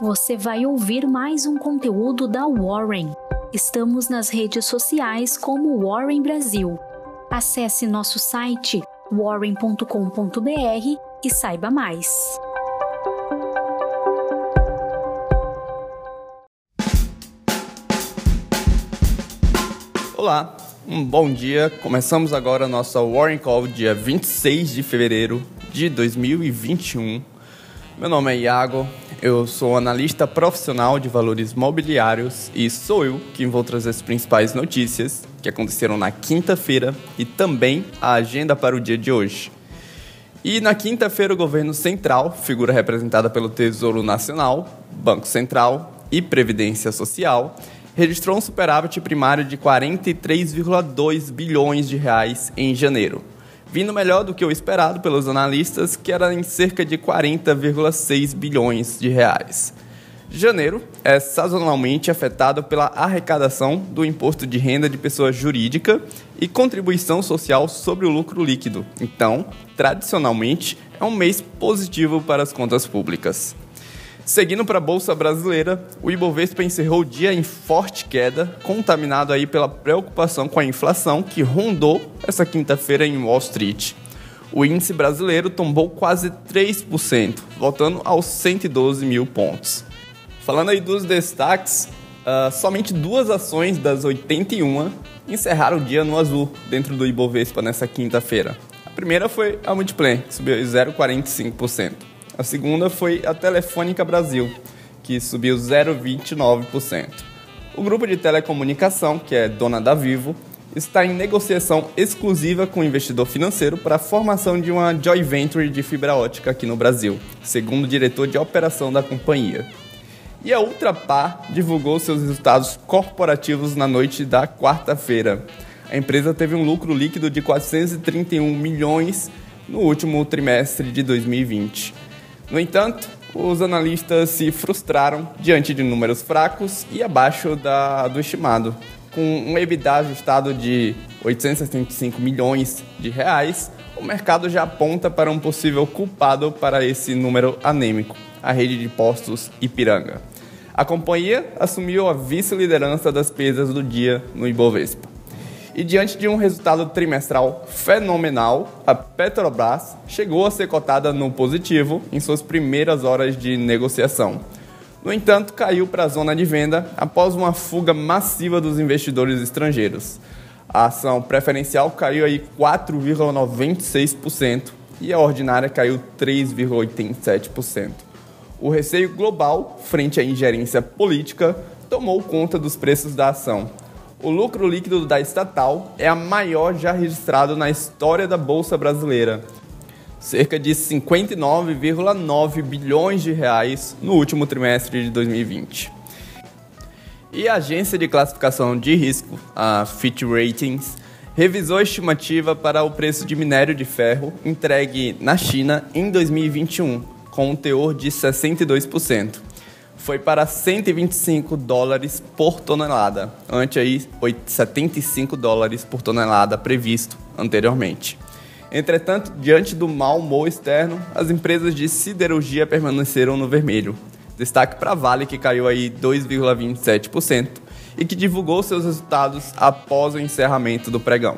você vai ouvir mais um conteúdo da Warren. Estamos nas redes sociais como Warren Brasil. Acesse nosso site warren.com.br e saiba mais. Olá, um bom dia. Começamos agora a nossa Warren Call dia 26 de fevereiro de 2021. Meu nome é Iago, eu sou analista profissional de valores mobiliários e sou eu quem vou trazer as principais notícias que aconteceram na quinta-feira e também a agenda para o dia de hoje. E na quinta-feira, o governo central, figura representada pelo Tesouro Nacional, Banco Central e Previdência Social, registrou um superávit primário de 43,2 bilhões de reais em janeiro vindo melhor do que o esperado pelos analistas, que era em cerca de 40,6 bilhões de reais. Janeiro é sazonalmente afetado pela arrecadação do imposto de renda de pessoa jurídica e contribuição social sobre o lucro líquido. Então, tradicionalmente, é um mês positivo para as contas públicas. Seguindo para a Bolsa Brasileira, o Ibovespa encerrou o dia em forte queda, contaminado aí pela preocupação com a inflação que rondou essa quinta-feira em Wall Street. O índice brasileiro tombou quase 3%, voltando aos 112 mil pontos. Falando aí dos destaques, uh, somente duas ações das 81 encerraram o dia no azul dentro do Ibovespa nessa quinta-feira. A primeira foi a Multiplan, que subiu 0,45%. A segunda foi a Telefônica Brasil, que subiu 0,29%. O grupo de telecomunicação, que é dona da Vivo, está em negociação exclusiva com o investidor financeiro para a formação de uma joint venture de fibra ótica aqui no Brasil, segundo o diretor de operação da companhia. E a Ultrapar divulgou seus resultados corporativos na noite da quarta-feira. A empresa teve um lucro líquido de 431 milhões no último trimestre de 2020. No entanto, os analistas se frustraram diante de números fracos e abaixo da, do estimado. Com um EBITDA ajustado de 875 milhões de reais, o mercado já aponta para um possível culpado para esse número anêmico, a rede de postos Ipiranga. A companhia assumiu a vice-liderança das pesas do dia no Ibovespa. E diante de um resultado trimestral fenomenal, a Petrobras chegou a ser cotada no positivo em suas primeiras horas de negociação. No entanto, caiu para a zona de venda após uma fuga massiva dos investidores estrangeiros. A ação preferencial caiu aí 4,96% e a ordinária caiu 3,87%. O receio global frente à ingerência política tomou conta dos preços da ação, o lucro líquido da estatal é a maior já registrado na história da Bolsa Brasileira. Cerca de 59,9 bilhões de reais no último trimestre de 2020. E a agência de classificação de risco, a Fitch Ratings, revisou a estimativa para o preço de minério de ferro entregue na China em 2021, com um teor de 62% foi para 125 dólares por tonelada, ante aí 75 dólares por tonelada previsto anteriormente. Entretanto, diante do mau humor externo, as empresas de siderurgia permaneceram no vermelho. Destaque para a Vale, que caiu aí 2,27% e que divulgou seus resultados após o encerramento do pregão.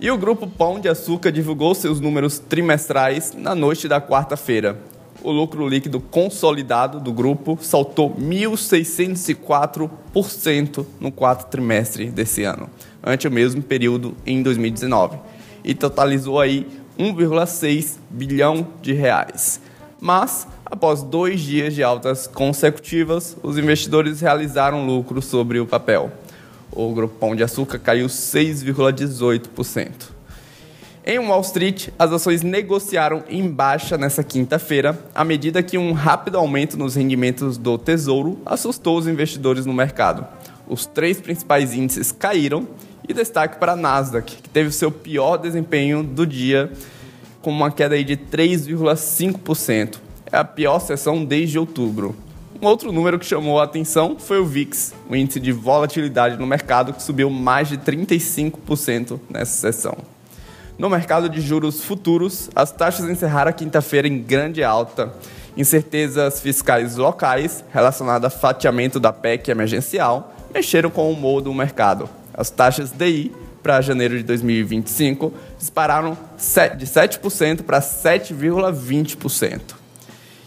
E o grupo Pão de Açúcar divulgou seus números trimestrais na noite da quarta-feira, o lucro líquido consolidado do grupo saltou 1.604% no quarto trimestre desse ano, ante o mesmo período em 2019, e totalizou aí 1,6 bilhão de reais. Mas, após dois dias de altas consecutivas, os investidores realizaram lucro sobre o papel. O Grupo Pão de Açúcar caiu 6,18%. Em Wall Street, as ações negociaram em baixa nessa quinta-feira, à medida que um rápido aumento nos rendimentos do Tesouro assustou os investidores no mercado. Os três principais índices caíram e destaque para a Nasdaq, que teve o seu pior desempenho do dia, com uma queda de 3,5%. É a pior sessão desde outubro. Um outro número que chamou a atenção foi o VIX, o índice de volatilidade no mercado, que subiu mais de 35% nessa sessão. No mercado de juros futuros, as taxas encerraram a quinta-feira em grande alta Incertezas fiscais locais relacionadas a fatiamento da PEC emergencial mexeram com o humor do mercado. As taxas DI para janeiro de 2025 dispararam de 7% para 7,20%.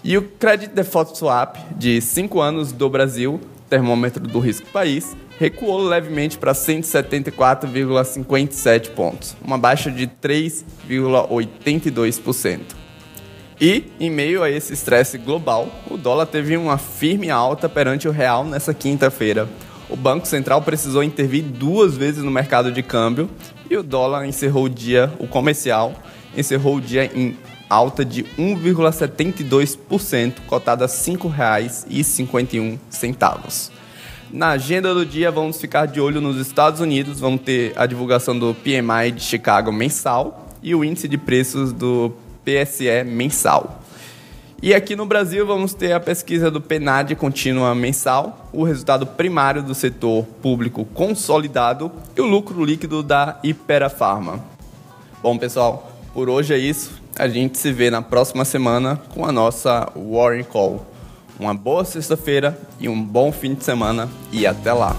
E o Credit Default Swap de 5 anos do Brasil, termômetro do risco país, recuou levemente para 174,57 pontos, uma baixa de 3,82%. E, em meio a esse estresse global, o dólar teve uma firme alta perante o real nessa quinta-feira. O Banco Central precisou intervir duas vezes no mercado de câmbio e o dólar encerrou o dia, o comercial, encerrou o dia em alta de 1,72%, cotado a R$ 5,51. Na agenda do dia, vamos ficar de olho nos Estados Unidos, vamos ter a divulgação do PMI de Chicago mensal e o índice de preços do PSE mensal. E aqui no Brasil vamos ter a pesquisa do PNAD contínua mensal, o resultado primário do setor público consolidado e o lucro líquido da Ipera Pharma. Bom, pessoal, por hoje é isso. A gente se vê na próxima semana com a nossa Warren Call. Uma boa sexta-feira e um bom fim de semana e até lá.